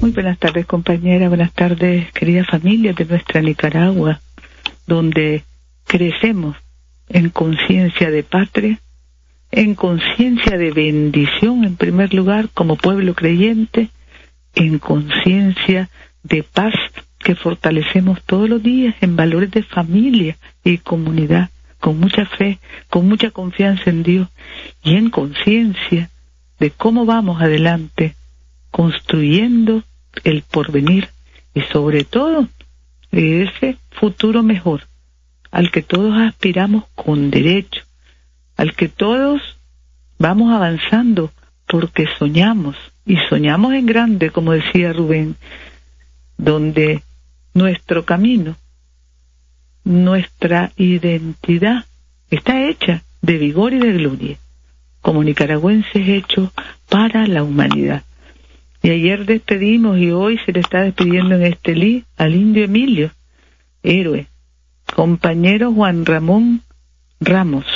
Muy buenas tardes, compañera. Buenas tardes, querida familia de nuestra Nicaragua, donde crecemos en conciencia de patria, en conciencia de bendición en primer lugar como pueblo creyente, en conciencia de paz que fortalecemos todos los días en valores de familia y comunidad, con mucha fe, con mucha confianza en Dios y en conciencia de cómo vamos adelante construyendo el porvenir y sobre todo de ese futuro mejor al que todos aspiramos con derecho, al que todos vamos avanzando porque soñamos y soñamos en grande, como decía Rubén, donde nuestro camino, nuestra identidad está hecha de vigor y de gloria, como nicaragüenses hechos para la humanidad. Y ayer despedimos y hoy se le está despidiendo en Estelí al indio Emilio, héroe, compañero Juan Ramón Ramos,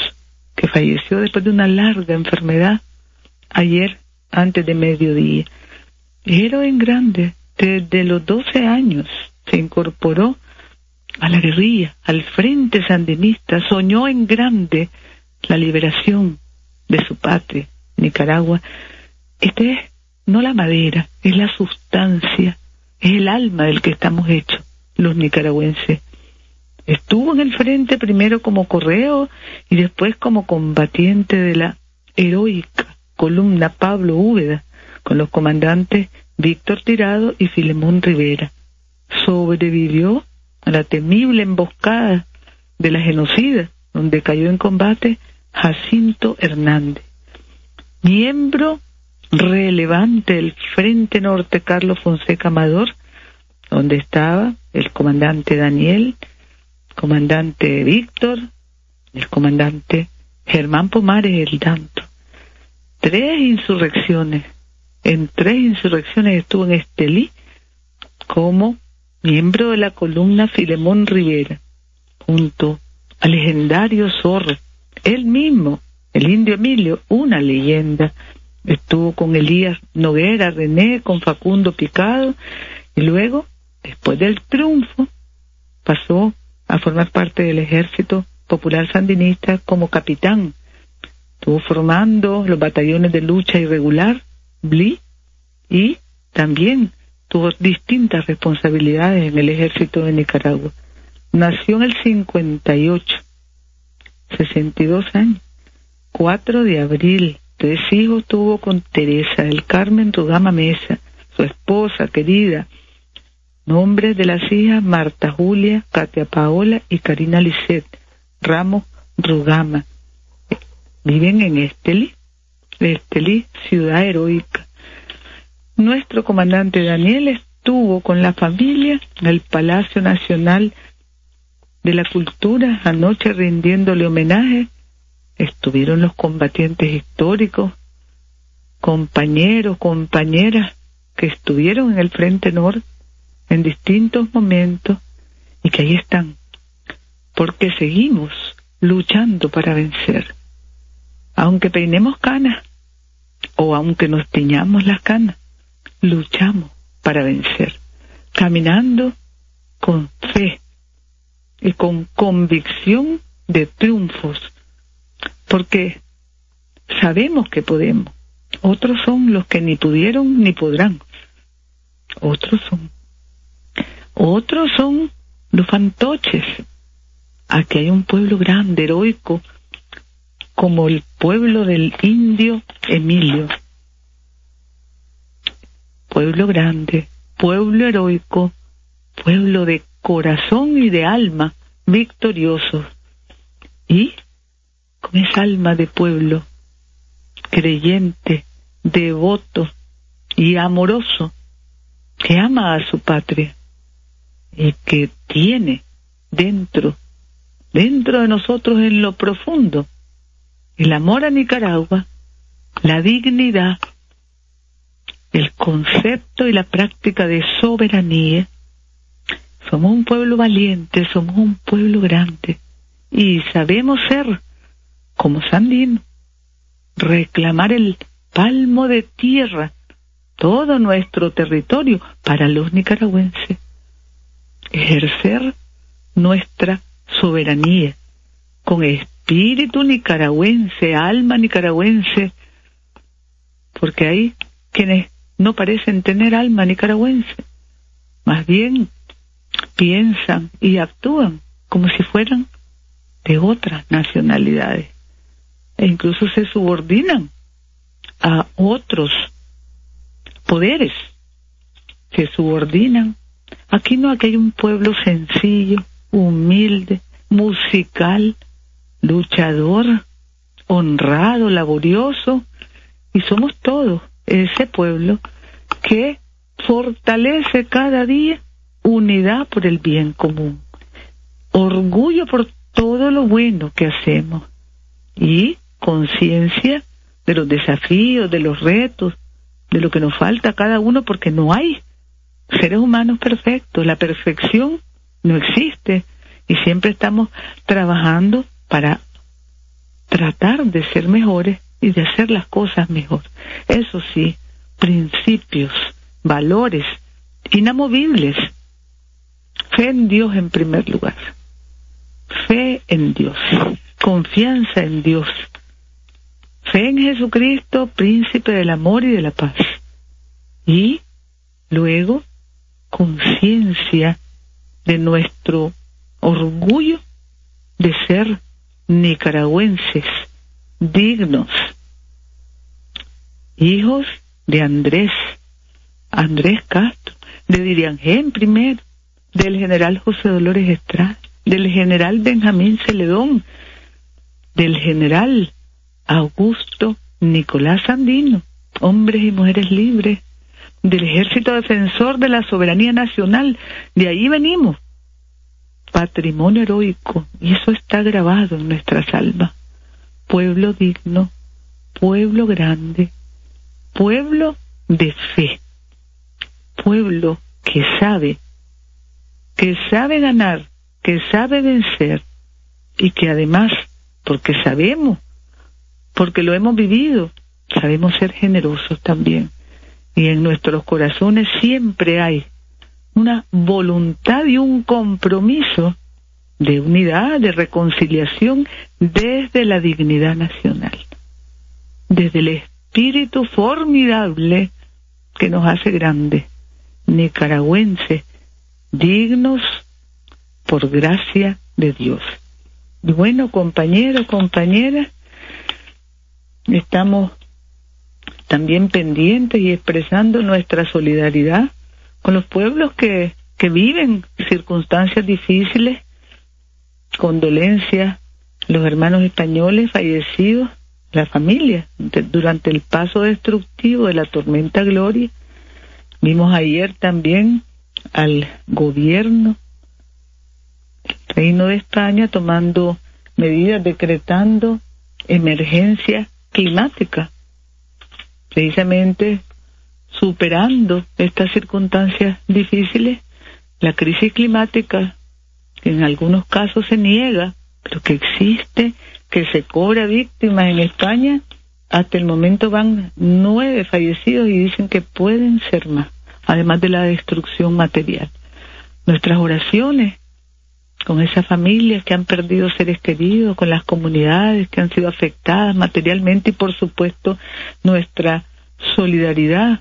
que falleció después de una larga enfermedad ayer antes de mediodía. Héroe en grande, desde los 12 años se incorporó a la guerrilla, al frente sandinista, soñó en grande la liberación de su patria, Nicaragua. Este es no la madera, es la sustancia, es el alma del que estamos hechos, los nicaragüenses. Estuvo en el frente primero como correo y después como combatiente de la heroica columna Pablo Úbeda con los comandantes Víctor Tirado y Filemón Rivera. Sobrevivió a la temible emboscada de la genocida, donde cayó en combate Jacinto Hernández, miembro relevante el Frente Norte Carlos Fonseca Amador, donde estaba el comandante Daniel, comandante Víctor, el comandante Germán Pomares el tanto. Tres insurrecciones, en tres insurrecciones estuvo en Estelí como miembro de la columna Filemón Rivera, junto al legendario Zorro, él mismo, el indio Emilio, una leyenda estuvo con Elías Noguera, René, con Facundo Picado, y luego, después del triunfo, pasó a formar parte del ejército popular sandinista como capitán. Estuvo formando los batallones de lucha irregular, BLI, y también tuvo distintas responsabilidades en el ejército de Nicaragua. Nació en el 58, 62 años, 4 de abril Tres hijos tuvo con Teresa del Carmen Rugama Mesa, su esposa querida. Nombres de las hijas Marta Julia, Katia Paola y Karina Lisset Ramos Rugama. Viven en Estelí, Estelí, ciudad heroica. Nuestro comandante Daniel estuvo con la familia en el Palacio Nacional de la Cultura anoche rindiéndole homenaje estuvieron los combatientes históricos, compañeros, compañeras que estuvieron en el Frente Norte en distintos momentos y que ahí están, porque seguimos luchando para vencer. Aunque peinemos canas o aunque nos tiñamos las canas, luchamos para vencer, caminando con fe y con convicción de triunfos porque sabemos que podemos. Otros son los que ni pudieron ni podrán. Otros son. Otros son los fantoches. Aquí hay un pueblo grande, heroico, como el pueblo del indio Emilio. Pueblo grande, pueblo heroico, pueblo de corazón y de alma victorioso. Y con esa alma de pueblo, creyente, devoto y amoroso, que ama a su patria y que tiene dentro, dentro de nosotros en lo profundo, el amor a Nicaragua, la dignidad, el concepto y la práctica de soberanía. Somos un pueblo valiente, somos un pueblo grande y sabemos ser como Sandino, reclamar el palmo de tierra todo nuestro territorio para los nicaragüenses. Ejercer nuestra soberanía con espíritu nicaragüense, alma nicaragüense, porque hay quienes no parecen tener alma nicaragüense, más bien piensan y actúan como si fueran de otras nacionalidades e incluso se subordinan a otros poderes, se subordinan. Aquí no, aquí hay un pueblo sencillo, humilde, musical, luchador, honrado, laborioso, y somos todos ese pueblo que fortalece cada día unidad por el bien común, orgullo por todo lo bueno que hacemos y conciencia de los desafíos, de los retos, de lo que nos falta a cada uno, porque no hay seres humanos perfectos, la perfección no existe y siempre estamos trabajando para tratar de ser mejores y de hacer las cosas mejor. Eso sí, principios, valores inamovibles. Fe en Dios en primer lugar. Fe en Dios. Confianza en Dios. Fe en Jesucristo, príncipe del amor y de la paz. Y luego conciencia de nuestro orgullo de ser nicaragüenses dignos, hijos de Andrés, Andrés Castro, de Diriangén primero, del general José Dolores Estrada, del general Benjamín Celedón, del general Augusto Nicolás Sandino, hombres y mujeres libres, del ejército defensor de la soberanía nacional, de ahí venimos, patrimonio heroico, y eso está grabado en nuestras almas. Pueblo digno, pueblo grande, pueblo de fe, pueblo que sabe, que sabe ganar, que sabe vencer y que además, porque sabemos, porque lo hemos vivido, sabemos ser generosos también. Y en nuestros corazones siempre hay una voluntad y un compromiso de unidad, de reconciliación desde la dignidad nacional, desde el espíritu formidable que nos hace grandes, nicaragüenses, dignos por gracia de Dios. Y bueno, compañeros, compañeras, estamos también pendientes y expresando nuestra solidaridad con los pueblos que, que viven circunstancias difíciles condolencias los hermanos españoles fallecidos, la familia, durante el paso destructivo de la tormenta Gloria. Vimos ayer también al gobierno, Reino de España, tomando medidas, decretando emergencia climática, precisamente superando estas circunstancias difíciles, la crisis climática en algunos casos se niega, pero que existe, que se cobra víctimas en España, hasta el momento van nueve fallecidos y dicen que pueden ser más, además de la destrucción material. Nuestras oraciones con esas familias que han perdido seres queridos, con las comunidades que han sido afectadas materialmente y por supuesto nuestra solidaridad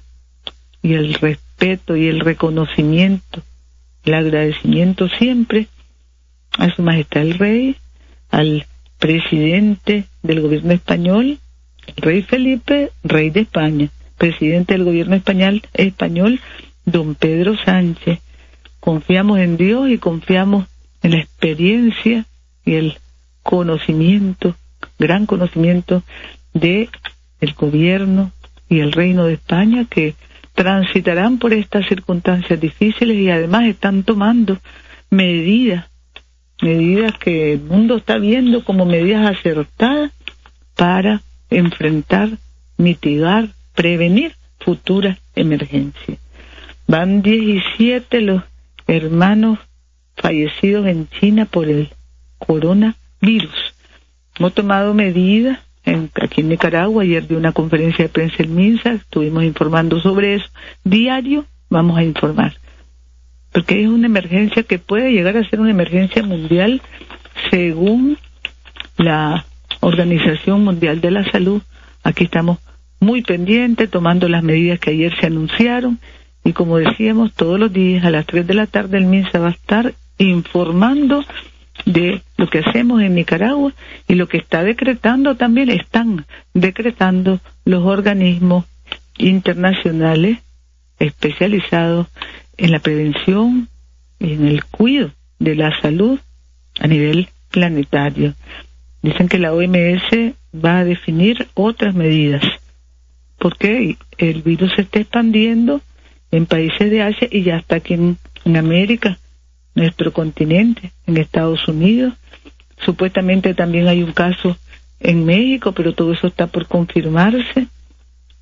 y el respeto y el reconocimiento, el agradecimiento siempre a Su Majestad el Rey, al presidente del gobierno español, el Rey Felipe, Rey de España, presidente del gobierno español, español, don Pedro Sánchez. Confiamos en Dios y confiamos en la experiencia y el conocimiento, gran conocimiento de el gobierno y el reino de España que transitarán por estas circunstancias difíciles y además están tomando medidas medidas que el mundo está viendo como medidas acertadas para enfrentar, mitigar, prevenir futuras emergencias. Van 17 los hermanos fallecidos en China por el coronavirus. Hemos tomado medidas aquí en Nicaragua. Ayer de una conferencia de prensa en Minsa, estuvimos informando sobre eso. Diario vamos a informar. Porque es una emergencia que puede llegar a ser una emergencia mundial según la Organización Mundial de la Salud. Aquí estamos muy pendientes, tomando las medidas que ayer se anunciaron. Y como decíamos, todos los días a las 3 de la tarde el MINSA va a estar informando de lo que hacemos en Nicaragua y lo que está decretando también, están decretando los organismos internacionales especializados en la prevención y en el cuidado de la salud a nivel planetario. Dicen que la OMS va a definir otras medidas porque el virus se está expandiendo en países de Asia y ya está aquí en, en América nuestro continente, en Estados Unidos. Supuestamente también hay un caso en México, pero todo eso está por confirmarse.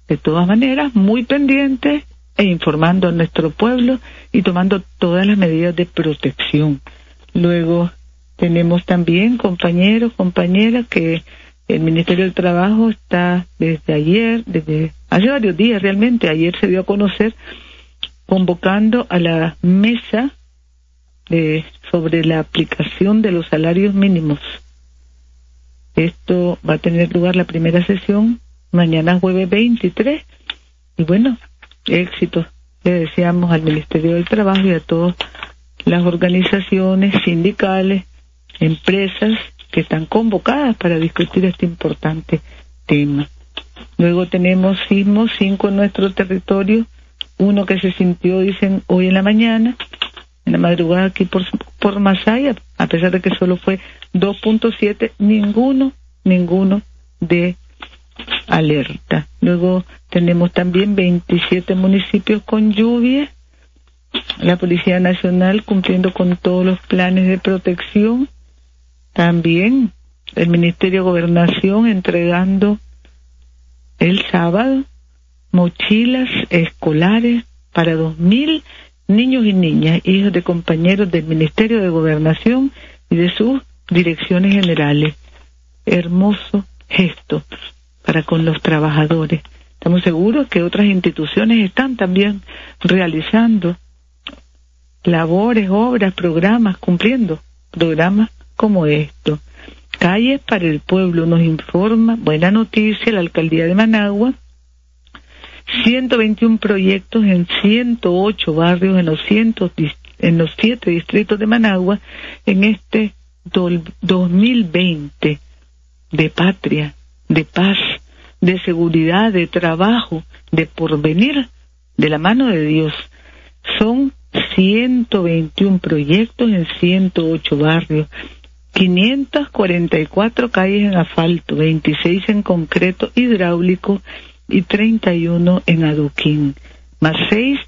De todas maneras, muy pendientes e informando a nuestro pueblo y tomando todas las medidas de protección. Luego tenemos también compañeros, compañeras que el Ministerio del Trabajo está desde ayer, desde hace varios días realmente, ayer se dio a conocer convocando a la mesa sobre la aplicación de los salarios mínimos. Esto va a tener lugar la primera sesión mañana jueves 23 y bueno, éxito le deseamos al Ministerio del Trabajo y a todas las organizaciones sindicales, empresas que están convocadas para discutir este importante tema. Luego tenemos sismos, cinco en nuestro territorio, uno que se sintió, dicen, hoy en la mañana, en la madrugada aquí por, por Masaya, a pesar de que solo fue 2.7, ninguno, ninguno de alerta. Luego tenemos también 27 municipios con lluvia, la Policía Nacional cumpliendo con todos los planes de protección, también el Ministerio de Gobernación entregando el sábado mochilas escolares para 2.000 niños y niñas, hijos de compañeros del Ministerio de Gobernación y de sus direcciones generales. Hermoso gesto para con los trabajadores. Estamos seguros que otras instituciones están también realizando labores, obras, programas, cumpliendo programas como esto. Calles para el pueblo nos informa, buena noticia, la alcaldía de Managua 121 proyectos en 108 barrios en los, cientos, en los siete distritos de Managua en este 2020 de patria, de paz, de seguridad, de trabajo, de porvenir, de la mano de Dios. Son 121 proyectos en 108 barrios, 544 calles en asfalto, 26 en concreto hidráulico y 31 en Aduquín, más seis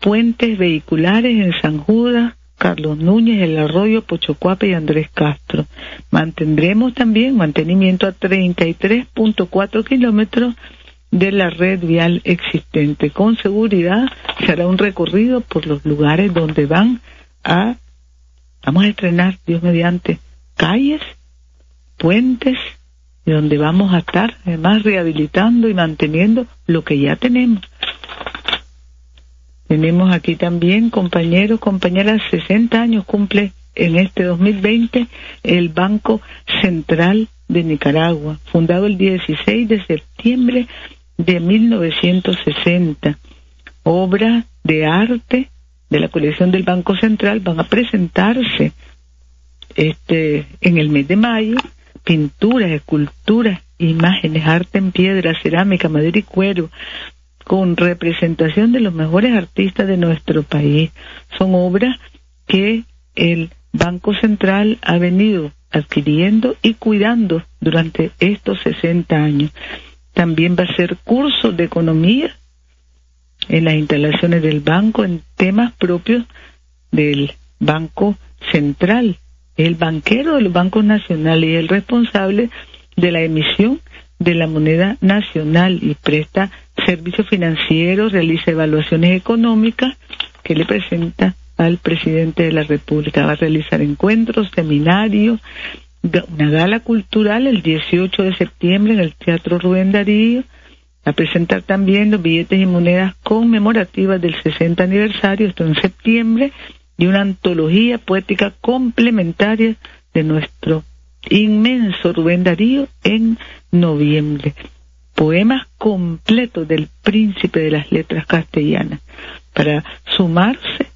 puentes vehiculares en San Judas, Carlos Núñez, El Arroyo, Pochocuape y Andrés Castro. Mantendremos también mantenimiento a 33.4 kilómetros de la red vial existente. Con seguridad se hará un recorrido por los lugares donde van a, vamos a estrenar, Dios mediante, calles, puentes, y donde vamos a estar además rehabilitando y manteniendo lo que ya tenemos. Tenemos aquí también compañeros, compañeras, 60 años cumple en este 2020 el Banco Central de Nicaragua, fundado el 16 de septiembre de 1960. Obras de arte de la colección del Banco Central van a presentarse este en el mes de mayo pinturas, esculturas, imágenes, arte en piedra, cerámica, madera y cuero, con representación de los mejores artistas de nuestro país. Son obras que el Banco Central ha venido adquiriendo y cuidando durante estos 60 años. También va a ser curso de economía en las instalaciones del banco en temas propios del Banco Central el banquero de los bancos nacionales y el responsable de la emisión de la moneda nacional y presta servicios financieros, realiza evaluaciones económicas que le presenta al presidente de la República. Va a realizar encuentros, seminarios, una gala cultural el 18 de septiembre en el Teatro Rubén Darío, a presentar también los billetes y monedas conmemorativas del 60 aniversario, esto en septiembre, y una antología poética complementaria de nuestro inmenso Rubén Darío en noviembre. Poemas completos del príncipe de las letras castellanas para sumarse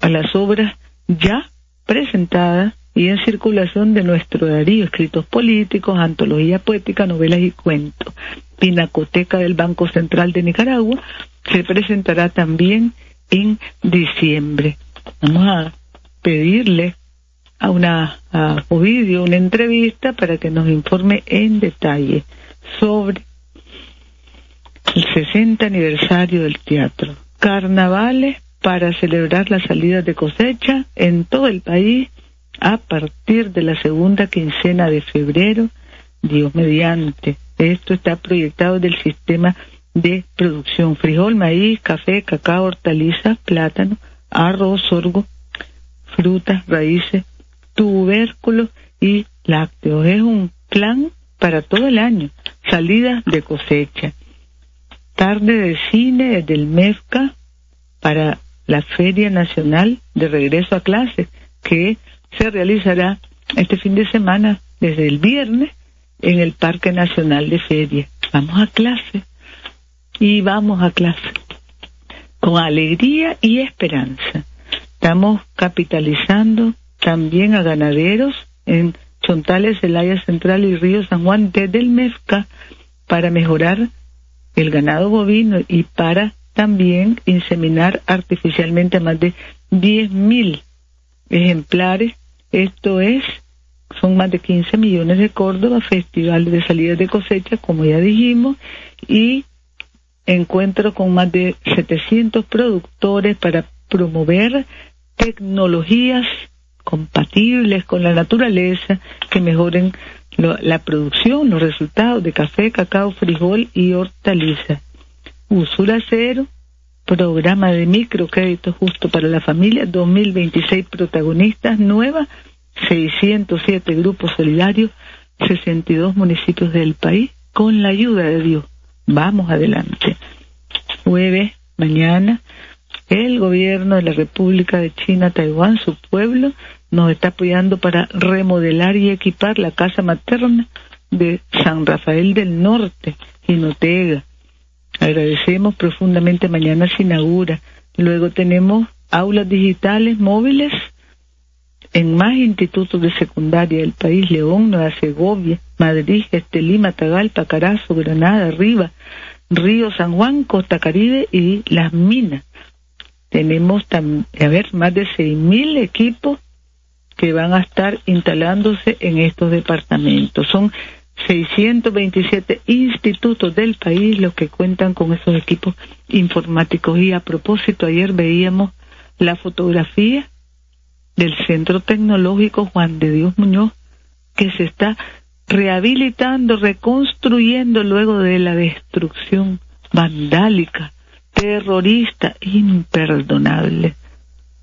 a las obras ya presentadas y en circulación de nuestro Darío, escritos políticos, antología poética, novelas y cuentos. Pinacoteca del Banco Central de Nicaragua se presentará también en diciembre. Vamos a pedirle a una a Ovidio una entrevista para que nos informe en detalle sobre el 60 aniversario del teatro. Carnavales para celebrar la salida de cosecha en todo el país a partir de la segunda quincena de febrero, Dios mediante. Esto está proyectado del sistema de producción frijol, maíz, café, cacao, hortalizas, plátano, arroz, sorgo, frutas, raíces, tubérculos y lácteos. Es un plan para todo el año. Salida de cosecha. Tarde de cine desde el MEFCA para la Feria Nacional de Regreso a Clases, que se realizará este fin de semana desde el viernes en el Parque Nacional de Feria. Vamos a clase y vamos a clase con alegría y esperanza. Estamos capitalizando también a ganaderos en Chontales, Celaya Central y Río San Juan desde el MEFCA para mejorar el ganado bovino y para también inseminar artificialmente a más de 10.000 ejemplares. Esto es, son más de 15 millones de Córdoba, festivales de salidas de cosecha, como ya dijimos, y encuentro con más de 700 productores para promover tecnologías compatibles con la naturaleza que mejoren la producción, los resultados de café, cacao, frijol y hortalizas. Usura cero, programa de microcrédito justo para la familia, 2026 protagonistas nuevas, 607 grupos solidarios, 62 municipios del país, con la ayuda de Dios. Vamos adelante. Jueves, mañana, el gobierno de la República de China, Taiwán, su pueblo, nos está apoyando para remodelar y equipar la casa materna de San Rafael del Norte, Jinotega. Agradecemos profundamente, mañana se inaugura. Luego tenemos aulas digitales móviles en más institutos de secundaria del país, León, Nueva Segovia, Madrid, Estelí, Matagalpa, Carazo, Granada, Riva, Río San Juan, Costa Caribe y Las Minas. Tenemos, a ver, más de 6.000 equipos que van a estar instalándose en estos departamentos. Son 627 institutos del país los que cuentan con esos equipos informáticos. Y a propósito, ayer veíamos la fotografía del Centro Tecnológico Juan de Dios Muñoz, que se está rehabilitando, reconstruyendo luego de la destrucción vandálica terrorista imperdonable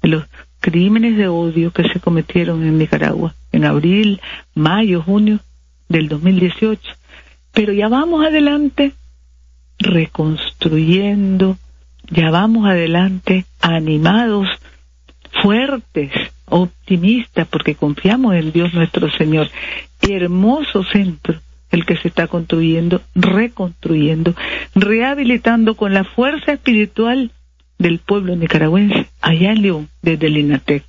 los crímenes de odio que se cometieron en Nicaragua en abril, mayo, junio del 2018. Pero ya vamos adelante reconstruyendo, ya vamos adelante animados, fuertes, optimistas, porque confiamos en Dios nuestro Señor. Hermoso centro el que se está construyendo, reconstruyendo, rehabilitando con la fuerza espiritual del pueblo nicaragüense, allá en León, desde el.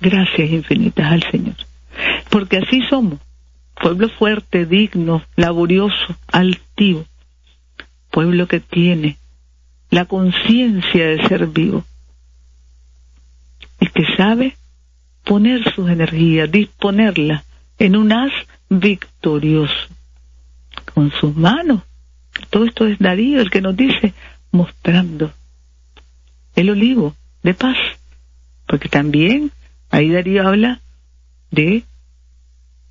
Gracias infinitas al Señor. Porque así somos, pueblo fuerte, digno, laborioso, altivo, pueblo que tiene la conciencia de ser vivo y que sabe poner sus energías, disponerlas en un haz victorioso con sus manos. Todo esto es Darío el que nos dice, mostrando el olivo de paz. Porque también ahí Darío habla de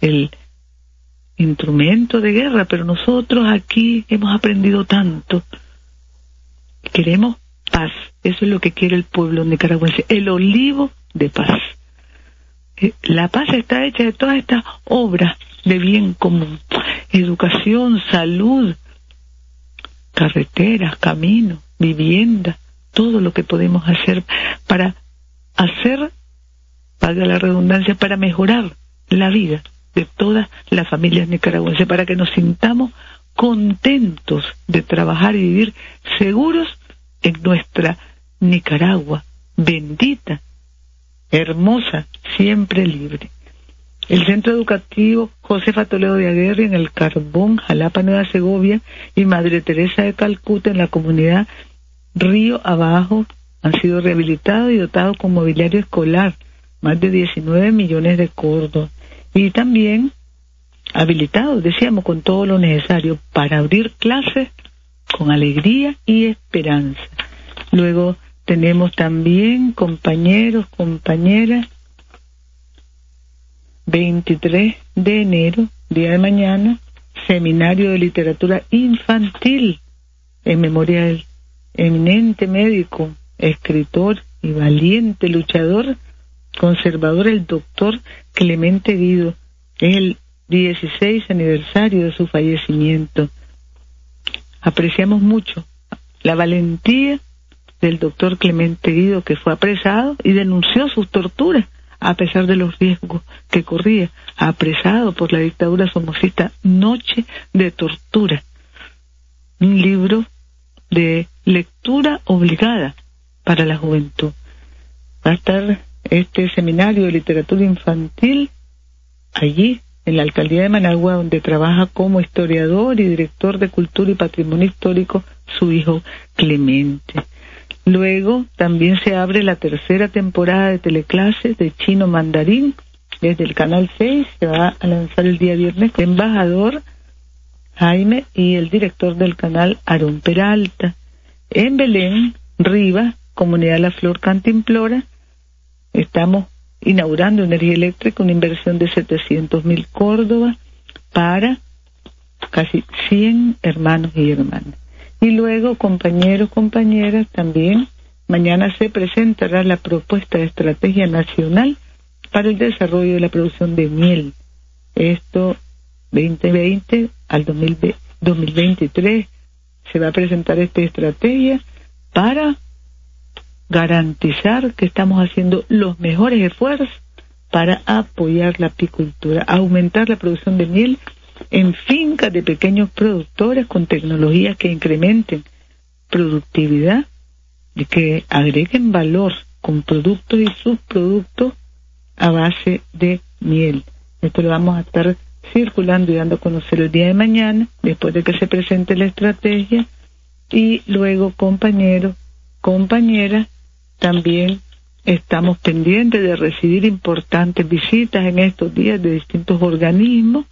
el instrumento de guerra, pero nosotros aquí hemos aprendido tanto. Queremos paz. Eso es lo que quiere el pueblo nicaragüense, el olivo de paz. Eh, la paz está hecha de todas estas obras de bien común. Educación, salud, carreteras, caminos, vivienda, todo lo que podemos hacer para hacer, valga la redundancia, para mejorar la vida de todas las familias nicaragüenses, para que nos sintamos contentos de trabajar y vivir seguros en nuestra Nicaragua, bendita, hermosa, siempre libre. El Centro Educativo Josefa Toledo de Aguirre en el Carbón, Jalapa, Nueva Segovia y Madre Teresa de Calcuta en la comunidad Río Abajo han sido rehabilitados y dotados con mobiliario escolar, más de 19 millones de cordos. Y también habilitados, decíamos, con todo lo necesario para abrir clases con alegría y esperanza. Luego tenemos también compañeros, compañeras, 23 de enero, día de mañana, seminario de literatura infantil en memoria del eminente médico, escritor y valiente luchador conservador, el doctor Clemente Guido. Es el 16 aniversario de su fallecimiento. Apreciamos mucho la valentía del doctor Clemente Guido, que fue apresado y denunció sus torturas a pesar de los riesgos que corría, apresado por la dictadura somocista, Noche de Tortura. Un libro de lectura obligada para la juventud. Va a estar este seminario de literatura infantil allí, en la alcaldía de Managua, donde trabaja como historiador y director de cultura y patrimonio histórico su hijo Clemente. Luego también se abre la tercera temporada de teleclases de chino mandarín desde el canal 6, se va a lanzar el día viernes, embajador Jaime y el director del canal Aarón Peralta. En Belén, Riva, Comunidad La Flor Cantimplora, estamos inaugurando energía eléctrica, una inversión de 700 mil Córdoba para casi 100 hermanos y hermanas. Y luego, compañeros, compañeras, también mañana se presentará la propuesta de estrategia nacional para el desarrollo de la producción de miel. Esto 2020 al 2023 se va a presentar esta estrategia para garantizar que estamos haciendo los mejores esfuerzos para apoyar la apicultura, aumentar la producción de miel en fincas de pequeños productores con tecnologías que incrementen productividad y que agreguen valor con productos y subproductos a base de miel. Esto lo vamos a estar circulando y dando a conocer el día de mañana, después de que se presente la estrategia, y luego compañeros, compañeras, también estamos pendientes de recibir importantes visitas en estos días de distintos organismos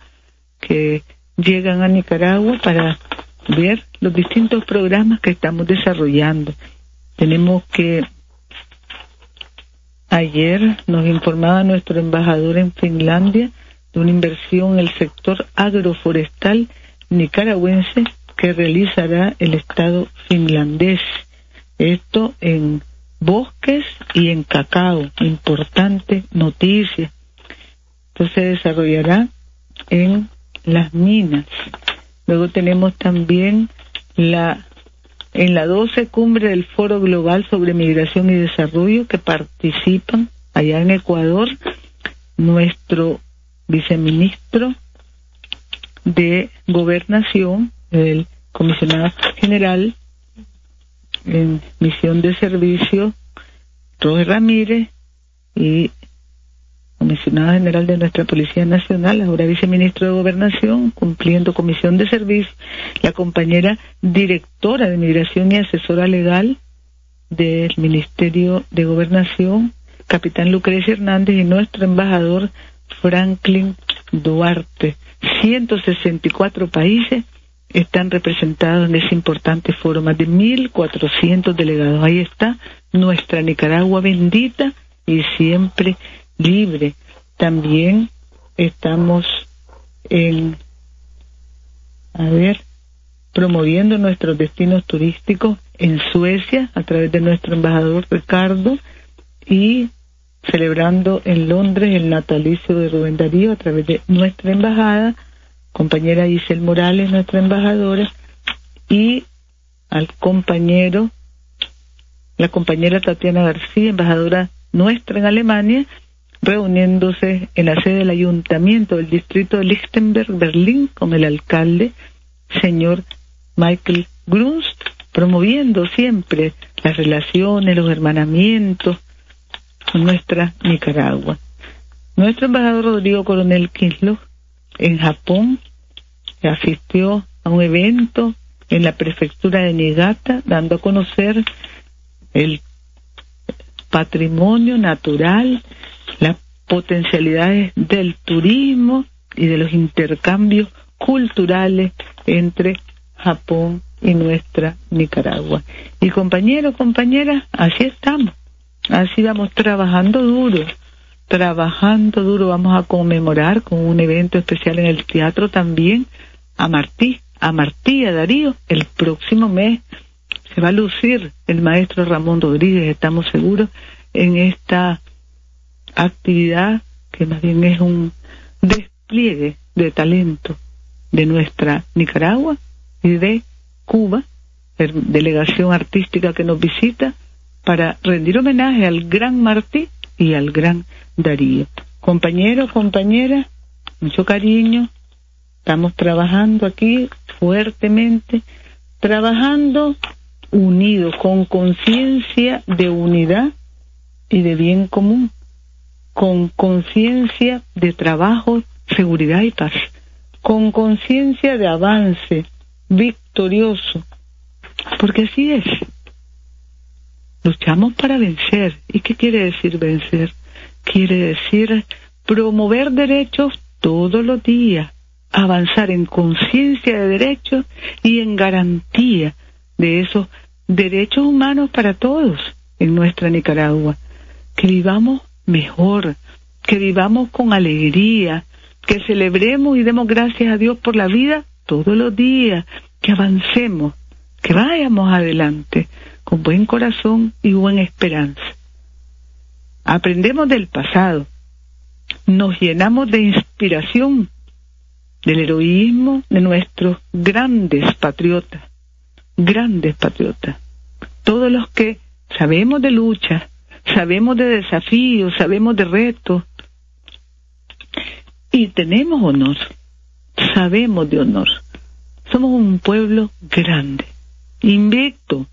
que llegan a Nicaragua para ver los distintos programas que estamos desarrollando. Tenemos que ayer nos informaba nuestro embajador en Finlandia de una inversión en el sector agroforestal nicaragüense que realizará el Estado finlandés. Esto en bosques y en cacao. Importante noticia. Esto se desarrollará en las minas. Luego tenemos también la en la 12 cumbre del Foro Global sobre Migración y Desarrollo que participan allá en Ecuador nuestro viceministro de Gobernación, el comisionado general en misión de servicio, Roger Ramírez, y comisionado general de nuestra Policía Nacional, ahora viceministro de Gobernación, cumpliendo comisión de servicio, la compañera directora de Migración y asesora legal del Ministerio de Gobernación, capitán Lucrecia Hernández, y nuestro embajador Franklin Duarte. 164 países están representados en ese importante foro, más de 1.400 delegados. Ahí está nuestra Nicaragua bendita y siempre libre. También estamos en, a ver, promoviendo nuestros destinos turísticos en Suecia a través de nuestro embajador Ricardo y celebrando en Londres el natalicio de Rubén Darío a través de nuestra embajada, compañera Isel Morales, nuestra embajadora, y al compañero, la compañera Tatiana García, embajadora nuestra en Alemania, reuniéndose en la sede del ayuntamiento del distrito de Lichtenberg, Berlín, con el alcalde, señor Michael Grunst, promoviendo siempre las relaciones, los hermanamientos con nuestra Nicaragua. Nuestro embajador Rodrigo Coronel Kislo en Japón asistió a un evento en la prefectura de Niigata dando a conocer el patrimonio natural, las potencialidades del turismo y de los intercambios culturales entre Japón y nuestra Nicaragua. Y compañeros, compañeras, así estamos, así vamos trabajando duro, trabajando duro, vamos a conmemorar con un evento especial en el teatro también. A Martí, a Martí, a Darío, el próximo mes se va a lucir el maestro Ramón Rodríguez, estamos seguros, en esta actividad que más bien es un despliegue de talento de nuestra Nicaragua y de Cuba, delegación artística que nos visita, para rendir homenaje al gran Martí y al gran Darío. Compañeros, compañeras, mucho cariño, estamos trabajando aquí fuertemente, trabajando unidos, con conciencia de unidad y de bien común, con conciencia de trabajo, seguridad y paz, con conciencia de avance victorioso, porque así es. Luchamos para vencer. ¿Y qué quiere decir vencer? Quiere decir promover derechos todos los días, avanzar en conciencia de derechos y en garantía de esos derechos humanos para todos en nuestra Nicaragua. Que vivamos mejor, que vivamos con alegría, que celebremos y demos gracias a Dios por la vida todos los días, que avancemos, que vayamos adelante con buen corazón y buena esperanza. Aprendemos del pasado, nos llenamos de inspiración del heroísmo de nuestros grandes patriotas, grandes patriotas, todos los que sabemos de lucha, sabemos de desafíos, sabemos de retos y tenemos honor, sabemos de honor. Somos un pueblo grande, invicto,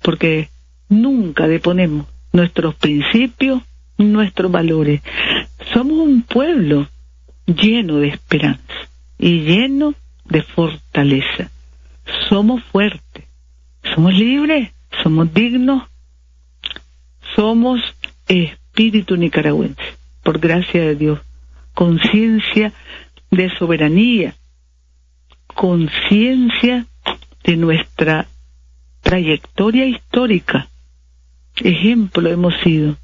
porque nunca deponemos nuestros principios, nuestros valores. Somos un pueblo lleno de esperanza y lleno de fortaleza. Somos fuertes, somos libres, somos dignos, somos espíritu nicaragüense, por gracia de Dios, conciencia de soberanía, conciencia de nuestra trayectoria histórica. Ejemplo hemos sido,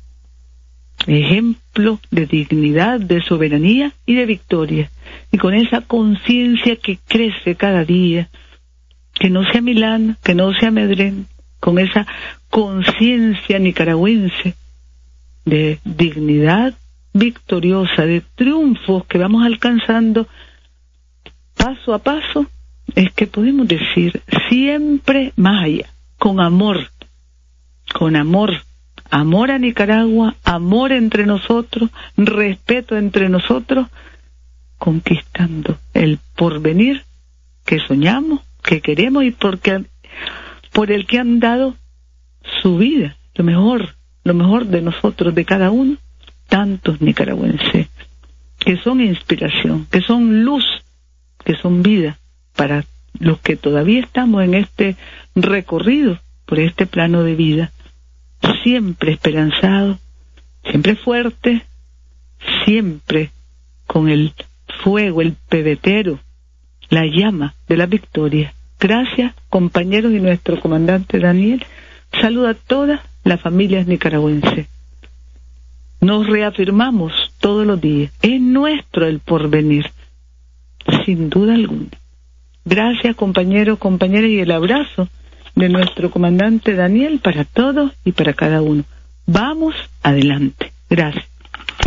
ejemplo de dignidad, de soberanía y de victoria. Y con esa conciencia que crece cada día, que no sea Milán, que no sea Medrén, con esa conciencia nicaragüense de dignidad victoriosa, de triunfos que vamos alcanzando paso a paso, es que podemos decir siempre más allá, con amor, con amor, amor a Nicaragua, amor entre nosotros, respeto entre nosotros, conquistando el porvenir que soñamos, que queremos y porque por el que han dado su vida, lo mejor, lo mejor de nosotros, de cada uno, tantos nicaragüenses, que son inspiración, que son luz, que son vida para los que todavía estamos en este recorrido por este plano de vida, siempre esperanzado, siempre fuerte, siempre con el fuego, el pebetero, la llama de la victoria. Gracias, compañeros y nuestro comandante Daniel. Saluda a todas las familias nicaragüenses. Nos reafirmamos todos los días. Es nuestro el porvenir, sin duda alguna. Gracias, compañeros, compañeras, y el abrazo de nuestro comandante Daniel para todos y para cada uno. Vamos adelante. Gracias.